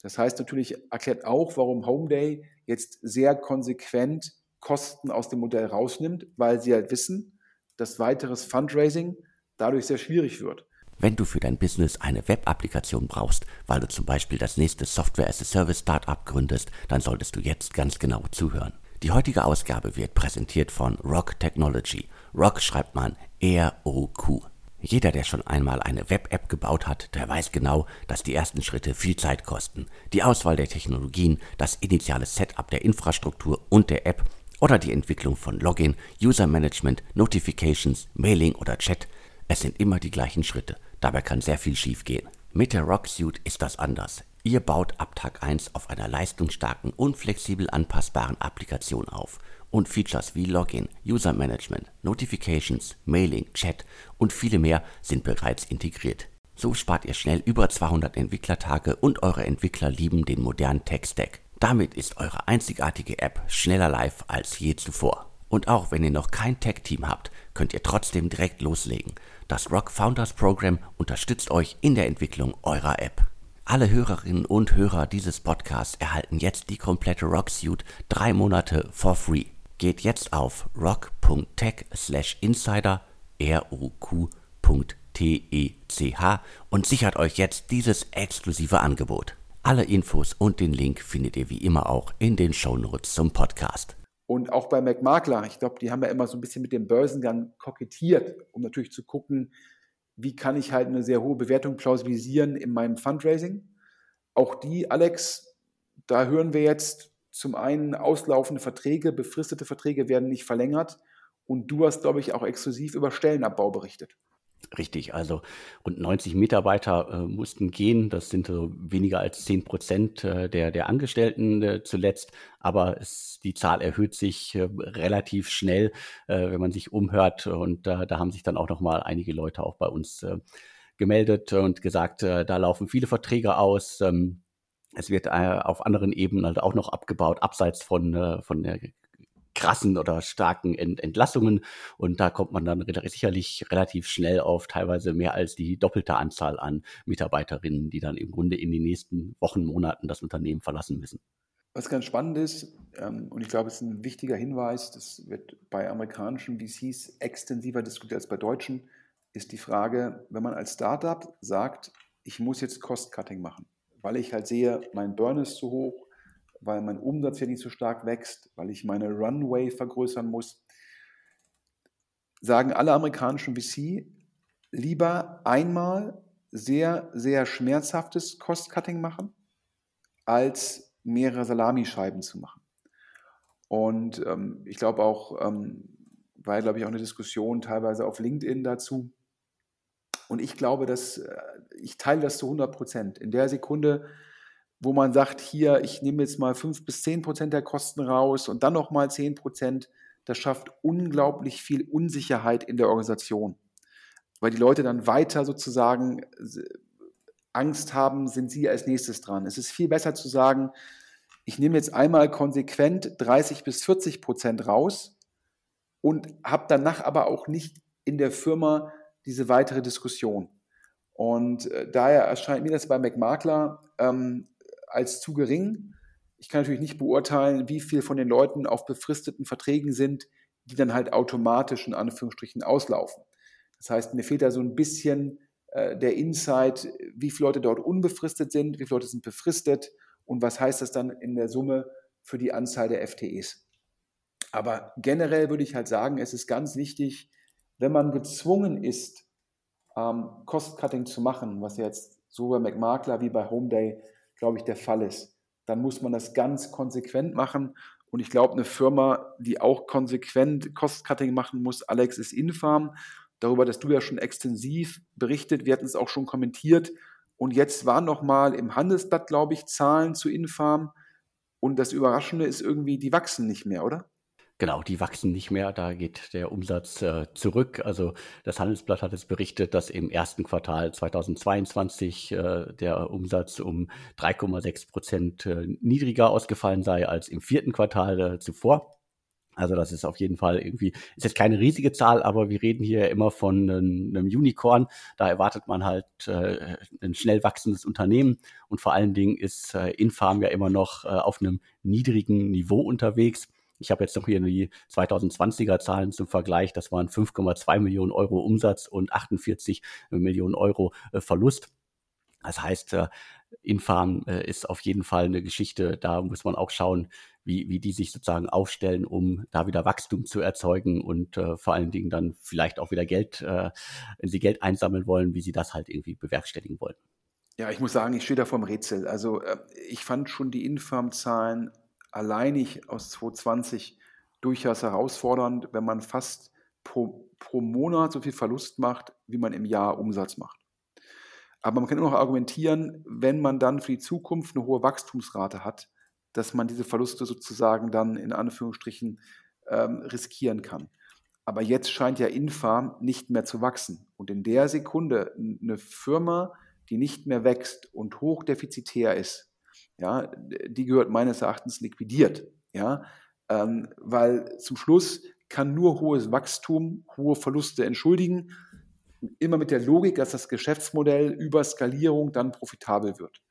Das heißt natürlich, erklärt auch, warum Homeday jetzt sehr konsequent Kosten aus dem Modell rausnimmt, weil sie halt wissen, dass weiteres Fundraising dadurch sehr schwierig wird. Wenn du für dein Business eine Web-Applikation brauchst, weil du zum Beispiel das nächste Software-as-a-Service-Startup gründest, dann solltest du jetzt ganz genau zuhören. Die heutige Ausgabe wird präsentiert von Rock Technology. Rock schreibt man R-O-Q. Jeder, der schon einmal eine Web-App gebaut hat, der weiß genau, dass die ersten Schritte viel Zeit kosten. Die Auswahl der Technologien, das initiale Setup der Infrastruktur und der App oder die Entwicklung von Login, User Management, Notifications, Mailing oder Chat. Es sind immer die gleichen Schritte. Dabei kann sehr viel schiefgehen. Mit der Rock Suite ist das anders. Ihr baut ab Tag 1 auf einer leistungsstarken und flexibel anpassbaren Applikation auf und Features wie Login, User Management, Notifications, Mailing, Chat und viele mehr sind bereits integriert. So spart ihr schnell über 200 Entwicklertage und eure Entwickler lieben den modernen Tech-Stack. Damit ist eure einzigartige App schneller live als je zuvor. Und auch wenn ihr noch kein Tech-Team habt, könnt ihr trotzdem direkt loslegen. Das Rock Founders Program unterstützt euch in der Entwicklung eurer App. Alle Hörerinnen und Hörer dieses Podcasts erhalten jetzt die komplette Rock Suite drei Monate for free. Geht jetzt auf rock.tech/insider ruq.tech und sichert euch jetzt dieses exklusive Angebot. Alle Infos und den Link findet ihr wie immer auch in den Shownotes zum Podcast. Und auch bei McMakler, ich glaube, die haben ja immer so ein bisschen mit dem Börsengang kokettiert, um natürlich zu gucken, wie kann ich halt eine sehr hohe Bewertung plausibilisieren in meinem Fundraising. Auch die, Alex, da hören wir jetzt zum einen auslaufende Verträge, befristete Verträge werden nicht verlängert. Und du hast, glaube ich, auch exklusiv über Stellenabbau berichtet. Richtig, also rund 90 Mitarbeiter äh, mussten gehen. Das sind so weniger als 10 Prozent äh, der, der Angestellten äh, zuletzt. Aber es, die Zahl erhöht sich äh, relativ schnell, äh, wenn man sich umhört. Und da haben sich dann auch noch mal einige Leute auch bei uns äh, gemeldet und gesagt, da laufen viele Verträge aus. Ähm, es wird auf anderen Ebenen halt auch noch abgebaut, abseits von, von der krassen oder starken Ent Entlassungen. Und da kommt man dann sicherlich relativ schnell auf teilweise mehr als die doppelte Anzahl an Mitarbeiterinnen, die dann im Grunde in den nächsten Wochen, Monaten das Unternehmen verlassen müssen. Was ganz spannend ist, ähm, und ich glaube, es ist ein wichtiger Hinweis, das wird bei amerikanischen VCs extensiver diskutiert als bei deutschen, ist die Frage, wenn man als Startup sagt, ich muss jetzt Cost-Cutting machen, weil ich halt sehe, mein Burn ist zu hoch, weil mein Umsatz ja nicht so stark wächst, weil ich meine Runway vergrößern muss, sagen alle amerikanischen VC, lieber einmal sehr, sehr schmerzhaftes Cost-Cutting machen, als mehrere Salamischeiben zu machen. Und ähm, ich glaube auch, ähm, war, glaube ich, auch eine Diskussion teilweise auf LinkedIn dazu. Und ich glaube, dass äh, ich teile das zu 100 Prozent. In der Sekunde, wo man sagt, hier, ich nehme jetzt mal 5 bis 10 Prozent der Kosten raus und dann nochmal 10 Prozent, das schafft unglaublich viel Unsicherheit in der Organisation. Weil die Leute dann weiter sozusagen Angst haben, sind sie als nächstes dran. Es ist viel besser zu sagen, ich nehme jetzt einmal konsequent 30 bis 40 Prozent raus und habe danach aber auch nicht in der Firma diese weitere Diskussion. Und äh, daher erscheint mir das bei McMakler ähm, als zu gering. Ich kann natürlich nicht beurteilen, wie viel von den Leuten auf befristeten Verträgen sind, die dann halt automatisch in Anführungsstrichen auslaufen. Das heißt, mir fehlt da so ein bisschen äh, der Insight, wie viele Leute dort unbefristet sind, wie viele Leute sind befristet und was heißt das dann in der Summe für die Anzahl der FTEs. Aber generell würde ich halt sagen, es ist ganz wichtig, wenn man gezwungen ist, ähm, Cost-Cutting zu machen, was jetzt so bei McMakler wie bei Homeday glaube ich, der Fall ist. Dann muss man das ganz konsequent machen. Und ich glaube, eine Firma, die auch konsequent Cost-Cutting machen muss, Alex, ist Infarm. Darüber, dass du ja schon extensiv berichtet, wir hatten es auch schon kommentiert. Und jetzt waren nochmal im Handelsblatt, glaube ich, Zahlen zu Infarm. Und das Überraschende ist irgendwie, die wachsen nicht mehr, oder? Genau, die wachsen nicht mehr, da geht der Umsatz äh, zurück. Also das Handelsblatt hat es berichtet, dass im ersten Quartal 2022 äh, der Umsatz um 3,6 Prozent äh, niedriger ausgefallen sei als im vierten Quartal äh, zuvor. Also das ist auf jeden Fall irgendwie, ist jetzt keine riesige Zahl, aber wir reden hier immer von einem, Unicorn. Da erwartet man halt äh, ein schnell wachsendes Unternehmen und vor allen Dingen ist äh, Infarm ja immer noch äh, auf einem niedrigen Niveau unterwegs. Ich habe jetzt noch hier die 2020er Zahlen zum Vergleich. Das waren 5,2 Millionen Euro Umsatz und 48 Millionen Euro äh, Verlust. Das heißt, äh, Infarm äh, ist auf jeden Fall eine Geschichte. Da muss man auch schauen, wie, wie die sich sozusagen aufstellen, um da wieder Wachstum zu erzeugen und äh, vor allen Dingen dann vielleicht auch wieder Geld, äh, wenn sie Geld einsammeln wollen, wie sie das halt irgendwie bewerkstelligen wollen. Ja, ich muss sagen, ich stehe da vorm Rätsel. Also äh, ich fand schon die Infarm-Zahlen alleinig aus 2020 durchaus herausfordernd, wenn man fast pro, pro Monat so viel Verlust macht, wie man im Jahr Umsatz macht. Aber man kann immer noch argumentieren, wenn man dann für die Zukunft eine hohe Wachstumsrate hat, dass man diese Verluste sozusagen dann in Anführungsstrichen ähm, riskieren kann. Aber jetzt scheint ja Infarm nicht mehr zu wachsen. Und in der Sekunde eine Firma, die nicht mehr wächst und hochdefizitär ist, ja, die gehört meines Erachtens liquidiert, ja, ähm, weil zum Schluss kann nur hohes Wachstum hohe Verluste entschuldigen, immer mit der Logik, dass das Geschäftsmodell über Skalierung dann profitabel wird.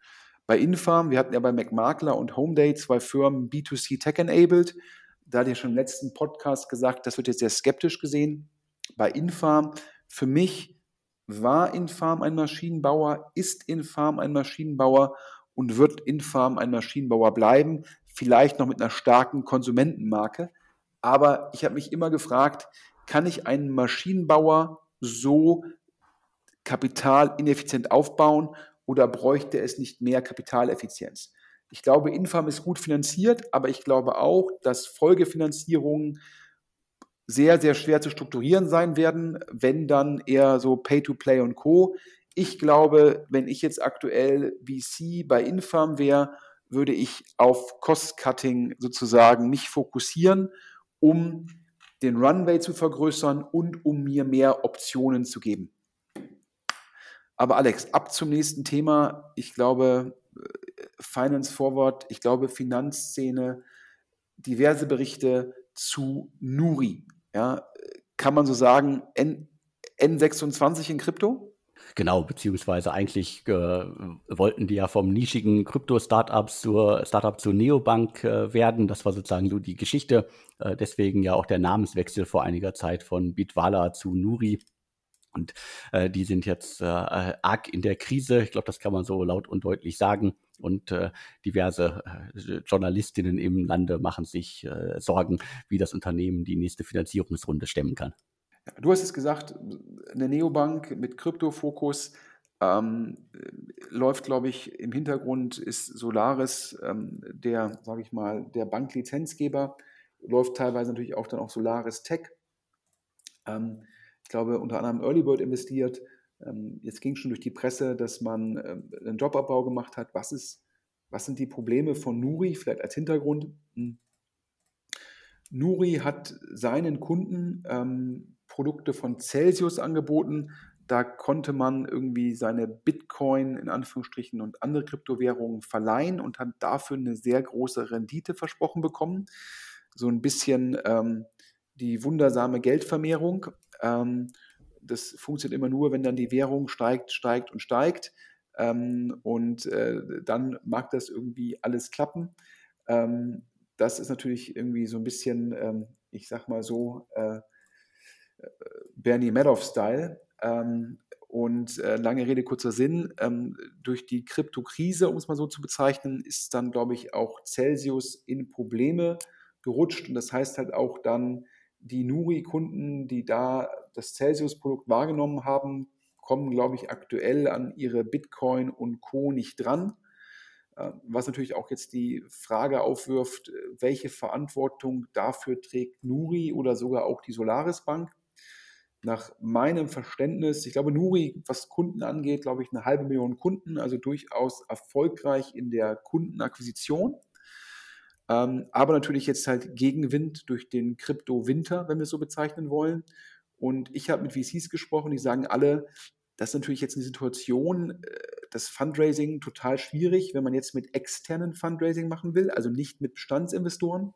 Bei Infarm, wir hatten ja bei McMakler und Homeday zwei Firmen B2C Tech-enabled, Da hatte ich schon im letzten Podcast gesagt, das wird jetzt sehr skeptisch gesehen. Bei Infarm, für mich war Infarm ein Maschinenbauer, ist Infarm ein Maschinenbauer und wird Infarm ein Maschinenbauer bleiben, vielleicht noch mit einer starken Konsumentenmarke. Aber ich habe mich immer gefragt, kann ich einen Maschinenbauer so kapitalineffizient aufbauen oder bräuchte es nicht mehr Kapitaleffizienz? Ich glaube, Infam ist gut finanziert, aber ich glaube auch, dass Folgefinanzierungen sehr, sehr schwer zu strukturieren sein werden, wenn dann eher so Pay-to-Play und Co. Ich glaube, wenn ich jetzt aktuell VC bei Infam wäre, würde ich auf Cost-Cutting sozusagen mich fokussieren, um den Runway zu vergrößern und um mir mehr Optionen zu geben. Aber Alex, ab zum nächsten Thema. Ich glaube, äh, Finance Forward, ich glaube, Finanzszene, diverse Berichte zu Nuri. Ja, kann man so sagen, N, N26 in Krypto? Genau, beziehungsweise eigentlich äh, wollten die ja vom nischigen Krypto-Startup zur Startup zur Neobank äh, werden. Das war sozusagen so die Geschichte. Äh, deswegen ja auch der Namenswechsel vor einiger Zeit von Bitwala zu Nuri. Und äh, die sind jetzt äh, arg in der Krise. Ich glaube, das kann man so laut und deutlich sagen. Und äh, diverse äh, Journalistinnen im Lande machen sich äh, Sorgen, wie das Unternehmen die nächste Finanzierungsrunde stemmen kann. Du hast es gesagt, eine Neobank mit Kryptofokus ähm, läuft, glaube ich, im Hintergrund ist Solaris ähm, der, sage ich mal, der Banklizenzgeber, läuft teilweise natürlich auch dann auch Solaris Tech. Ähm, ich glaube, unter anderem Early Bird investiert. Ähm, jetzt ging schon durch die Presse, dass man ähm, einen Jobabbau gemacht hat. Was, ist, was sind die Probleme von Nuri, vielleicht als Hintergrund? Hm. Nuri hat seinen Kunden ähm, Produkte von Celsius angeboten. Da konnte man irgendwie seine Bitcoin in Anführungsstrichen und andere Kryptowährungen verleihen und hat dafür eine sehr große Rendite versprochen bekommen. So ein bisschen ähm, die wundersame Geldvermehrung. Ähm, das funktioniert immer nur, wenn dann die Währung steigt, steigt und steigt. Ähm, und äh, dann mag das irgendwie alles klappen. Ähm, das ist natürlich irgendwie so ein bisschen, ähm, ich sag mal so, äh, Bernie Madoff-Style. Ähm, und äh, lange Rede, kurzer Sinn, ähm, durch die Kryptokrise, um es mal so zu bezeichnen, ist dann, glaube ich, auch Celsius in Probleme gerutscht. Und das heißt halt auch dann, die Nuri-Kunden, die da das Celsius-Produkt wahrgenommen haben, kommen, glaube ich, aktuell an ihre Bitcoin und Co. nicht dran. Äh, was natürlich auch jetzt die Frage aufwirft, welche Verantwortung dafür trägt Nuri oder sogar auch die Solaris Bank nach meinem Verständnis, ich glaube, Nuri, was Kunden angeht, glaube ich, eine halbe Million Kunden, also durchaus erfolgreich in der Kundenakquisition. Ähm, aber natürlich jetzt halt Gegenwind durch den Krypto-Winter, wenn wir es so bezeichnen wollen. Und ich habe mit VCs gesprochen, die sagen alle, das ist natürlich jetzt eine Situation, äh, das Fundraising total schwierig, wenn man jetzt mit externen Fundraising machen will, also nicht mit Bestandsinvestoren.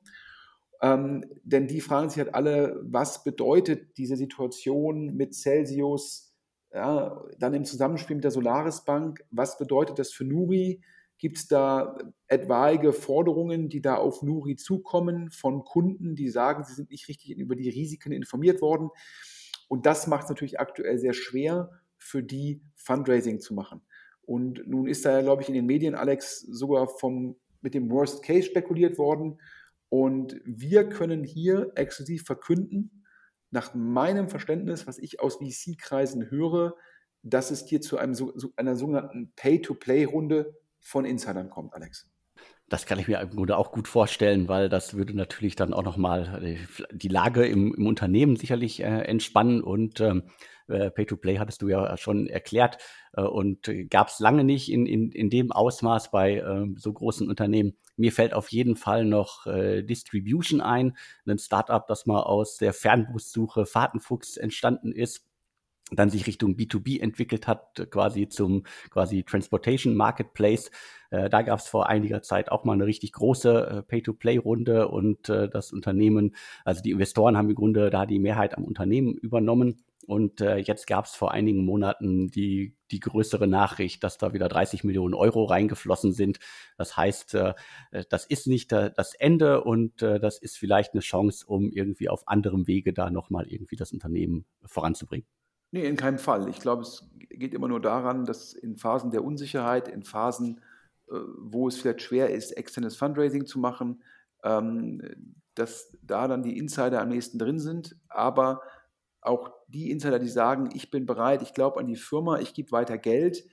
Ähm, denn die fragen sich halt alle, was bedeutet diese Situation mit Celsius, ja, dann im Zusammenspiel mit der Solaris Bank, was bedeutet das für Nuri? Gibt es da etwaige Forderungen, die da auf Nuri zukommen von Kunden, die sagen, sie sind nicht richtig über die Risiken informiert worden? Und das macht es natürlich aktuell sehr schwer, für die Fundraising zu machen. Und nun ist da, glaube ich, in den Medien, Alex, sogar vom, mit dem Worst Case spekuliert worden. Und wir können hier exklusiv verkünden, nach meinem Verständnis, was ich aus VC-Kreisen höre, dass es hier zu einem, einer sogenannten Pay-to-Play-Runde von Insidern kommt, Alex. Das kann ich mir im Grunde auch gut vorstellen, weil das würde natürlich dann auch nochmal äh, die Lage im, im Unternehmen sicherlich äh, entspannen und ähm, äh, Pay-to-Play hattest du ja schon erklärt äh, und gab es lange nicht in, in, in dem Ausmaß bei äh, so großen Unternehmen. Mir fällt auf jeden Fall noch äh, Distribution ein, ein Startup, das mal aus der Fernbussuche Fahrtenfuchs entstanden ist dann sich Richtung B2B entwickelt hat, quasi zum quasi Transportation Marketplace. Äh, da gab es vor einiger Zeit auch mal eine richtig große äh, Pay-to-Play-Runde und äh, das Unternehmen, also die Investoren haben im Grunde da die Mehrheit am Unternehmen übernommen. Und äh, jetzt gab es vor einigen Monaten die, die größere Nachricht, dass da wieder 30 Millionen Euro reingeflossen sind. Das heißt, äh, das ist nicht äh, das Ende und äh, das ist vielleicht eine Chance, um irgendwie auf anderem Wege da nochmal irgendwie das Unternehmen voranzubringen. Nee, in keinem Fall. Ich glaube, es geht immer nur daran, dass in Phasen der Unsicherheit, in Phasen, äh, wo es vielleicht schwer ist, externes Fundraising zu machen, ähm, dass da dann die Insider am nächsten drin sind. Aber auch die Insider, die sagen, ich bin bereit, ich glaube an die Firma, ich gebe weiter Geld,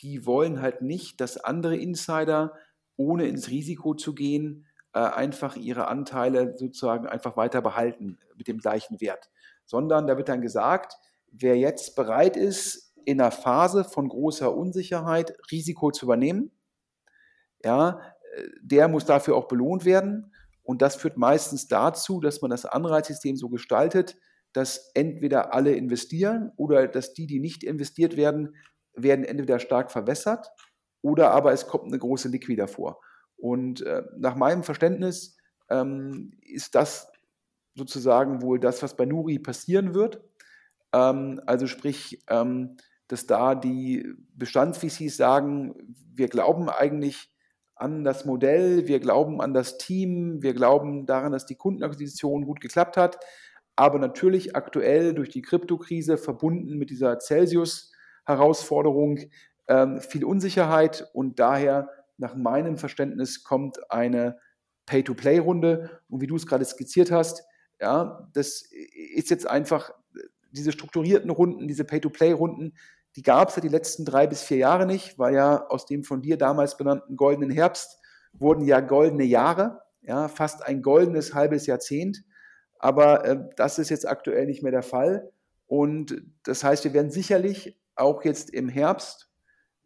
die wollen halt nicht, dass andere Insider, ohne ins Risiko zu gehen, äh, einfach ihre Anteile sozusagen einfach weiter behalten mit dem gleichen Wert. Sondern da wird dann gesagt, wer jetzt bereit ist, in einer Phase von großer Unsicherheit Risiko zu übernehmen, ja, der muss dafür auch belohnt werden. Und das führt meistens dazu, dass man das Anreizsystem so gestaltet, dass entweder alle investieren oder dass die, die nicht investiert werden, werden entweder stark verwässert oder aber es kommt eine große Liquid davor. Und äh, nach meinem Verständnis ähm, ist das sozusagen wohl das, was bei Nuri passieren wird. Ähm, also sprich, ähm, dass da die Bestands-VCs sagen, wir glauben eigentlich an das Modell, wir glauben an das Team, wir glauben daran, dass die Kundenakquisition gut geklappt hat, aber natürlich aktuell durch die Kryptokrise verbunden mit dieser Celsius-Herausforderung ähm, viel Unsicherheit und daher nach meinem Verständnis kommt eine Pay-to-Play-Runde und wie du es gerade skizziert hast, ja, das ist jetzt einfach diese strukturierten Runden, diese Pay-to-Play-Runden, die gab es ja die letzten drei bis vier Jahre nicht, weil ja aus dem von dir damals benannten goldenen Herbst wurden ja goldene Jahre, ja, fast ein goldenes halbes Jahrzehnt. Aber äh, das ist jetzt aktuell nicht mehr der Fall. Und das heißt, wir werden sicherlich auch jetzt im Herbst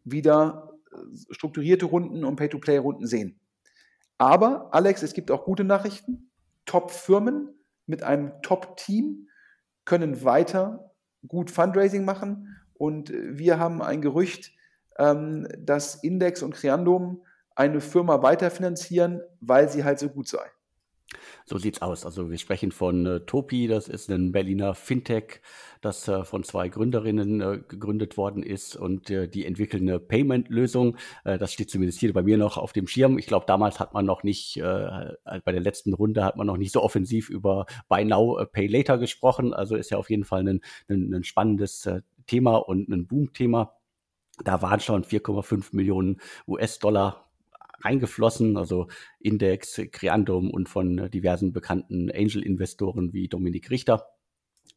wieder äh, strukturierte Runden und Pay-to-Play-Runden sehen. Aber, Alex, es gibt auch gute Nachrichten. Top-Firmen mit einem Top-Team können weiter gut Fundraising machen. Und wir haben ein Gerücht, ähm, dass Index und Creandum eine Firma weiterfinanzieren, weil sie halt so gut sei. So sieht's aus. Also wir sprechen von äh, Topi, das ist ein Berliner Fintech, das äh, von zwei Gründerinnen äh, gegründet worden ist und äh, die entwickeln eine Payment-Lösung. Äh, das steht zumindest hier bei mir noch auf dem Schirm. Ich glaube, damals hat man noch nicht, äh, bei der letzten Runde hat man noch nicht so offensiv über Buy Now, Pay Later gesprochen. Also ist ja auf jeden Fall ein, ein, ein spannendes Thema und ein Boom-Thema. Da waren schon 4,5 Millionen US-Dollar reingeflossen, also Index, Creandum und von diversen bekannten Angel-Investoren wie Dominik Richter.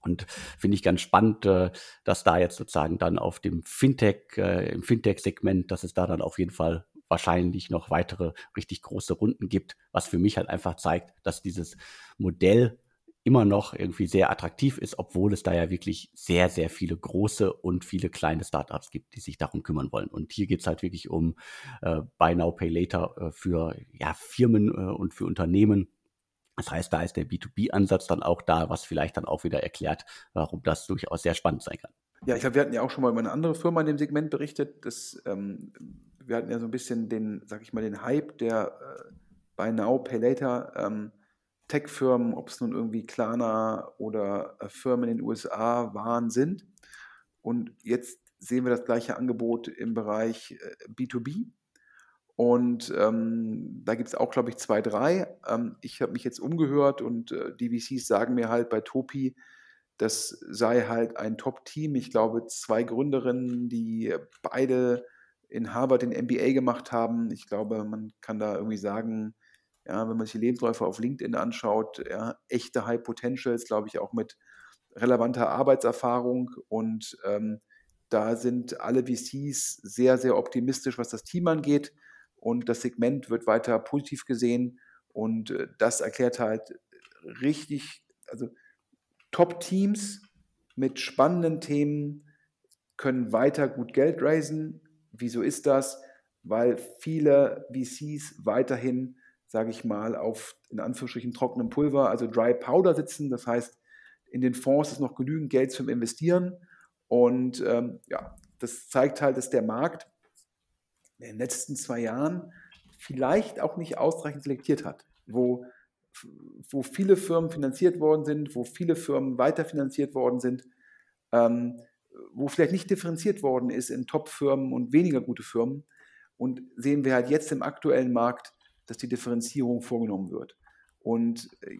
Und finde ich ganz spannend, äh, dass da jetzt sozusagen dann auf dem Fintech, äh, im Fintech-Segment, dass es da dann auf jeden Fall wahrscheinlich noch weitere richtig große Runden gibt, was für mich halt einfach zeigt, dass dieses Modell immer noch irgendwie sehr attraktiv ist, obwohl es da ja wirklich sehr, sehr viele große und viele kleine Startups gibt, die sich darum kümmern wollen. Und hier geht es halt wirklich um äh, Buy Now, Pay Later äh, für ja, Firmen äh, und für Unternehmen. Das heißt, da ist der B2B-Ansatz dann auch da, was vielleicht dann auch wieder erklärt, warum das durchaus sehr spannend sein kann. Ja, ich glaube, wir hatten ja auch schon mal über eine andere Firma in dem Segment berichtet. Dass, ähm, wir hatten ja so ein bisschen den, sag ich mal, den Hype der äh, Buy Now, Pay Later ähm, Tech-Firmen, ob es nun irgendwie Klarna oder äh, Firmen in den USA waren, sind. Und jetzt sehen wir das gleiche Angebot im Bereich äh, B2B. Und ähm, da gibt es auch, glaube ich, zwei, drei. Ähm, ich habe mich jetzt umgehört und äh, die VCs sagen mir halt bei Topi, das sei halt ein Top-Team. Ich glaube, zwei Gründerinnen, die beide in Harvard den MBA gemacht haben. Ich glaube, man kann da irgendwie sagen, ja, wenn man sich die Lebensläufe auf LinkedIn anschaut, ja, echte High Potentials, glaube ich, auch mit relevanter Arbeitserfahrung. Und ähm, da sind alle VCs sehr, sehr optimistisch, was das Team angeht. Und das Segment wird weiter positiv gesehen. Und äh, das erklärt halt richtig, also Top-Teams mit spannenden Themen können weiter gut Geld raisen. Wieso ist das? Weil viele VCs weiterhin sage ich mal, auf in Anführungsstrichen trockenem Pulver, also Dry Powder sitzen. Das heißt, in den Fonds ist noch genügend Geld zum Investieren. Und ähm, ja, das zeigt halt, dass der Markt in den letzten zwei Jahren vielleicht auch nicht ausreichend selektiert hat, wo, wo viele Firmen finanziert worden sind, wo viele Firmen weiterfinanziert worden sind. ähm, wo vielleicht nicht differenziert worden ist in Top-Firmen und weniger gute Firmen. Und sehen wir halt jetzt im aktuellen Markt, dass die Differenzierung vorgenommen wird. Und äh,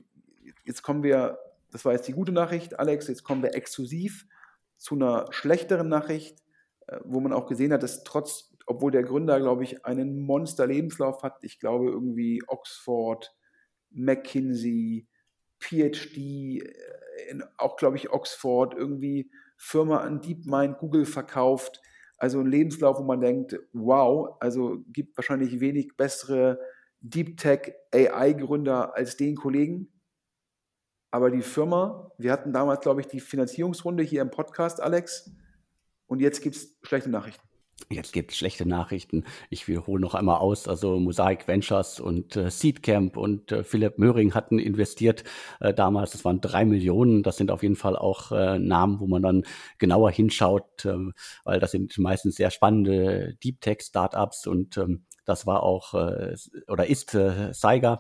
jetzt kommen wir, das war jetzt die gute Nachricht, Alex, jetzt kommen wir exklusiv zu einer schlechteren Nachricht, äh, wo man auch gesehen hat, dass trotz, obwohl der Gründer, glaube ich, einen Monster-Lebenslauf hat, ich glaube irgendwie Oxford, McKinsey, PhD, äh, auch glaube ich Oxford, irgendwie Firma an DeepMind, Google verkauft. Also ein Lebenslauf, wo man denkt, wow, also gibt wahrscheinlich wenig bessere Deep Tech AI-Gründer als den Kollegen. Aber die Firma, wir hatten damals, glaube ich, die Finanzierungsrunde hier im Podcast, Alex. Und jetzt gibt es schlechte Nachrichten. Jetzt gibt es schlechte Nachrichten. Ich wiederhole noch einmal aus. Also Mosaic Ventures und äh, Seedcamp und äh, Philipp Möhring hatten investiert äh, damals. Das waren drei Millionen. Das sind auf jeden Fall auch äh, Namen, wo man dann genauer hinschaut, ähm, weil das sind meistens sehr spannende Deep Tech Startups und ähm, das war auch äh, oder ist äh, Saiga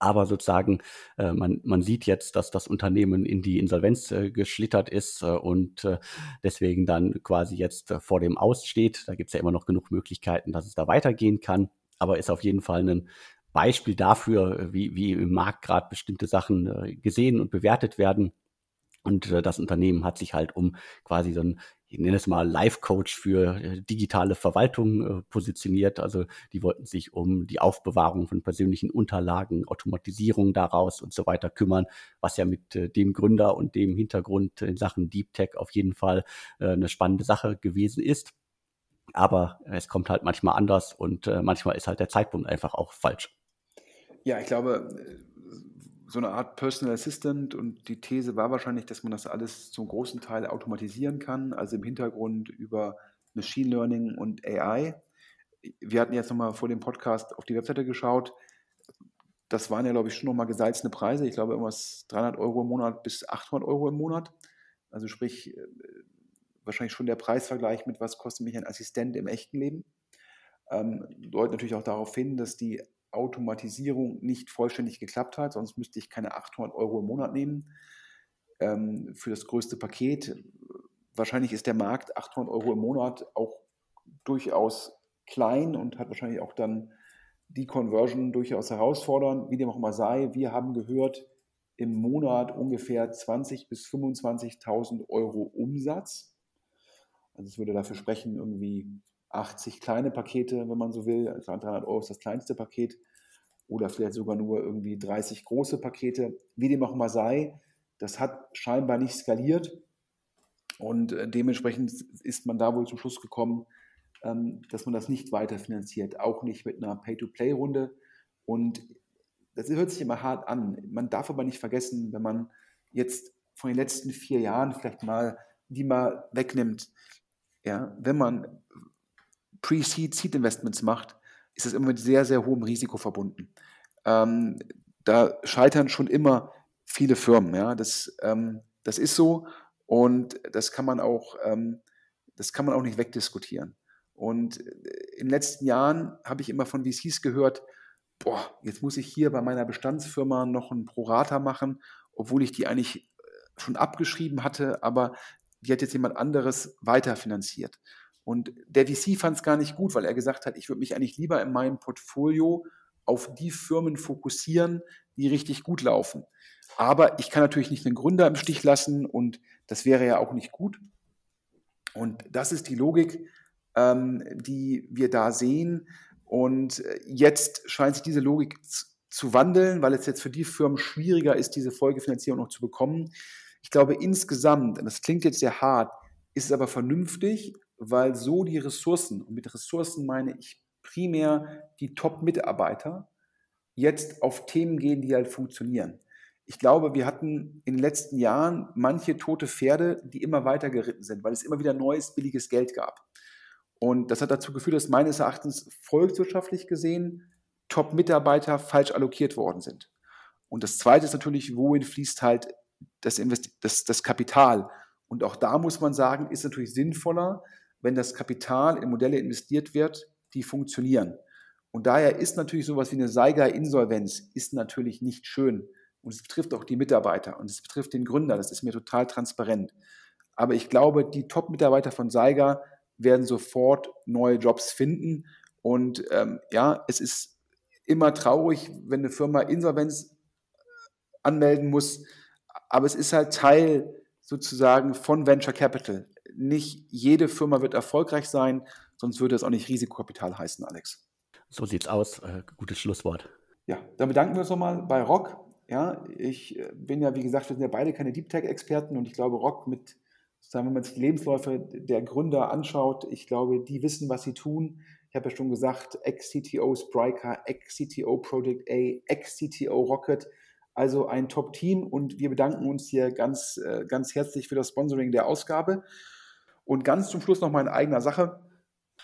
aber sozusagen, äh, man, man sieht jetzt, dass das Unternehmen in die Insolvenz äh, geschlittert ist äh, und äh, deswegen dann quasi jetzt äh, vor dem Aussteht. Da gibt es ja immer noch genug Möglichkeiten, dass es da weitergehen kann, aber ist auf jeden Fall ein Beispiel dafür, wie, wie im Markt gerade bestimmte Sachen äh, gesehen und bewertet werden. Und das Unternehmen hat sich halt um quasi so ein ich nenne es mal Life-Coach für äh, digitale Verwaltung äh, positioniert. Also die wollten sich um die Aufbewahrung von persönlichen Unterlagen, Automatisierung daraus und so weiter kümmern, was ja mit äh, dem Gründer und dem Hintergrund in Sachen Deep Tech auf jeden Fall eine spannende Sache gewesen ist. Aber es kommt halt manchmal anders und manchmal ist halt der Zeitpunkt einfach auch falsch. Ja, ich glaube, so eine Art Personal Assistant und die These war wahrscheinlich, dass man das alles zum großen Teil automatisieren kann, also im Hintergrund über Machine Learning und AI. Wir hatten jetzt nochmal vor dem Podcast auf die Webseite geschaut. Das waren ja, glaube ich, schon nochmal gesalzene Preise. Ich glaube, irgendwas 300 Euro im Monat bis 800 Euro im Monat. Also sprich, äh, wahrscheinlich schon der Preisvergleich mit, was kostet mich ein Assistent im echten Leben. Ähm, deutet natürlich auch darauf hin, dass die Automatisierung nicht vollständig geklappt hat, sonst müsste ich keine 800 Euro im Monat nehmen ähm, für das größte Paket. Wahrscheinlich ist der Markt 800 Euro im Monat auch durchaus klein und hat wahrscheinlich auch dann die Conversion durchaus herausfordernd. Wie dem auch immer sei, wir haben gehört, im Monat ungefähr 20.000 bis 25.000 Euro Umsatz. Also es würde dafür sprechen, irgendwie 80 kleine Pakete, wenn man so will. Also 300 Euro ist das kleinste Paket. Oder vielleicht sogar nur irgendwie 30 große Pakete. Wie dem auch mal sei, das hat scheinbar nicht skaliert. Und äh, dementsprechend ist man da wohl zum Schluss gekommen, ähm, dass man das nicht weiter finanziert. Auch nicht mit einer Pay-to-Play-Runde. Und das hört sich immer hart an. Man darf aber nicht vergessen, wenn man jetzt von den letzten vier Jahren vielleicht mal die mal wegnimmt, ja, wenn man Pre-Seed, Seed-Investments macht, ist das immer mit sehr, sehr hohem Risiko verbunden. Ähm, da scheitern schon immer viele Firmen. Ja? Das, ähm, das ist so und das kann man auch, ähm, das kann man auch nicht wegdiskutieren. Und in den letzten Jahren habe ich immer von VCs gehört, boah, jetzt muss ich hier bei meiner Bestandsfirma noch einen Prorata machen, obwohl ich die eigentlich schon abgeschrieben hatte, aber die hat jetzt jemand anderes weiterfinanziert. Und der VC fand es gar nicht gut, weil er gesagt hat, ich würde mich eigentlich lieber in meinem Portfolio auf die Firmen fokussieren, die richtig gut laufen. Aber ich kann natürlich nicht einen Gründer im Stich lassen und das wäre ja auch nicht gut. Und das ist die Logik, ähm, die wir da sehen. Und jetzt scheint sich diese Logik zu wandeln, weil es jetzt für die Firmen schwieriger ist, diese Folgefinanzierung noch zu bekommen. Ich glaube insgesamt, und das klingt jetzt sehr hart, ist es aber vernünftig, weil so die Ressourcen, und mit Ressourcen meine ich primär die Top-Mitarbeiter, jetzt auf Themen gehen, die halt funktionieren. Ich glaube, wir hatten in den letzten Jahren manche tote Pferde, die immer weiter geritten sind, weil es immer wieder neues, billiges Geld gab. Und das hat dazu geführt, dass meines Erachtens volkswirtschaftlich gesehen Top-Mitarbeiter falsch allokiert worden sind. Und das Zweite ist natürlich, wohin fließt halt das, Invest das, das Kapital. Und auch da muss man sagen, ist natürlich sinnvoller, wenn das Kapital in Modelle investiert wird, die funktionieren. Und daher ist natürlich sowas wie eine Seiger-Insolvenz ist natürlich nicht schön. Und es betrifft auch die Mitarbeiter und es betrifft den Gründer. Das ist mir total transparent. Aber ich glaube, die Top-Mitarbeiter von Saiga werden sofort neue Jobs finden. Und ähm, ja, es ist immer traurig, wenn eine Firma Insolvenz anmelden muss. Aber es ist halt Teil sozusagen von Venture Capital. Nicht jede Firma wird erfolgreich sein, sonst würde es auch nicht Risikokapital heißen, Alex. So sieht's aus. Äh, gutes Schlusswort. Ja, dann bedanken wir uns nochmal bei Rock. Ja, ich äh, bin ja, wie gesagt, wir sind ja beide keine Deep Tech-Experten und ich glaube, Rock mit, sozusagen, wenn man sich die Lebensläufe der Gründer anschaut, ich glaube, die wissen, was sie tun. Ich habe ja schon gesagt, Ex-CTO Spryker, Ex-CTO Project A, Ex-CTO Rocket. Also ein Top-Team und wir bedanken uns hier ganz, äh, ganz herzlich für das Sponsoring der Ausgabe. Und ganz zum Schluss noch mal in eigener Sache.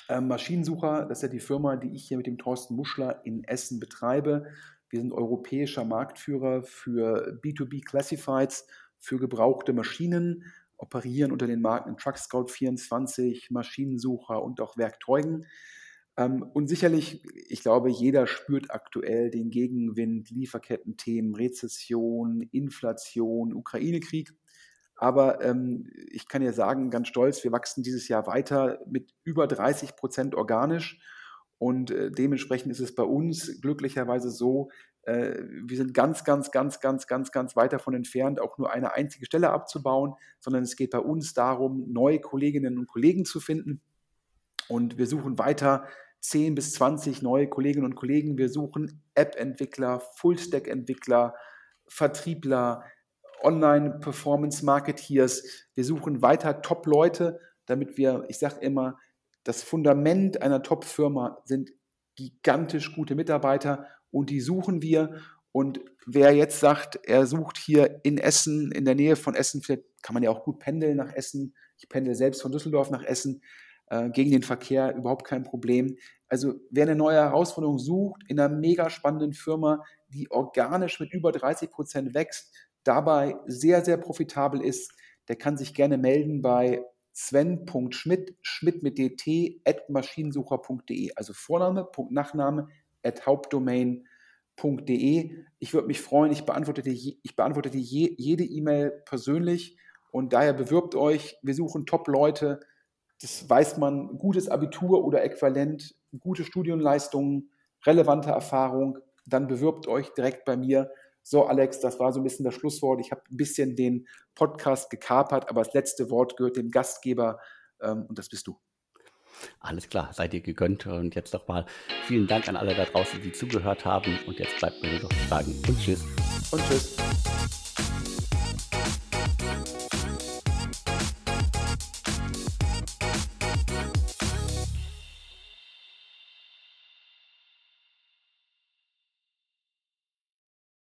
Ähm, Maschinensucher, das ist ja die Firma, die ich hier mit dem Thorsten Muschler in Essen betreibe. Wir sind europäischer Marktführer für B2B Classifieds, für gebrauchte Maschinen, operieren unter den Marken Truck Scout 24, Maschinensucher und auch Werkzeugen. Ähm, und sicherlich, ich glaube, jeder spürt aktuell den Gegenwind, Lieferkettenthemen, Rezession, Inflation, Ukraine-Krieg. Aber ähm, ich kann ja sagen, ganz stolz, wir wachsen dieses Jahr weiter mit über 30 Prozent organisch. Und äh, dementsprechend ist es bei uns glücklicherweise so, äh, wir sind ganz, ganz, ganz, ganz, ganz, ganz weit davon entfernt, auch nur eine einzige Stelle abzubauen, sondern es geht bei uns darum, neue Kolleginnen und Kollegen zu finden. Und wir suchen weiter 10 bis 20 neue Kolleginnen und Kollegen. Wir suchen App-Entwickler, Full-Stack-Entwickler, Vertriebler, Online-Performance-Marketeers. Wir suchen weiter Top-Leute, damit wir, ich sage immer, das Fundament einer Top-Firma sind gigantisch gute Mitarbeiter und die suchen wir. Und wer jetzt sagt, er sucht hier in Essen, in der Nähe von Essen, vielleicht kann man ja auch gut pendeln nach Essen. Ich pendel selbst von Düsseldorf nach Essen äh, gegen den Verkehr, überhaupt kein Problem. Also wer eine neue Herausforderung sucht in einer mega spannenden Firma, die organisch mit über 30 Prozent wächst, dabei sehr, sehr profitabel ist, der kann sich gerne melden bei sven.schmidt, schmidt mit dt, at maschinensucher.de, also Vorname, Punkt, Nachname, at hauptdomain.de. Ich würde mich freuen, ich beantworte, die, ich beantworte je, jede E-Mail persönlich und daher bewirbt euch, wir suchen Top-Leute, das weiß man, gutes Abitur oder Äquivalent, gute Studienleistungen, relevante Erfahrung, dann bewirbt euch direkt bei mir. So, Alex, das war so ein bisschen das Schlusswort. Ich habe ein bisschen den Podcast gekapert, aber das letzte Wort gehört dem Gastgeber ähm, und das bist du. Alles klar, seid ihr gegönnt. Und jetzt nochmal vielen Dank an alle da draußen, die zugehört haben. Und jetzt bleibt mir nur noch zu sagen und tschüss. Und tschüss.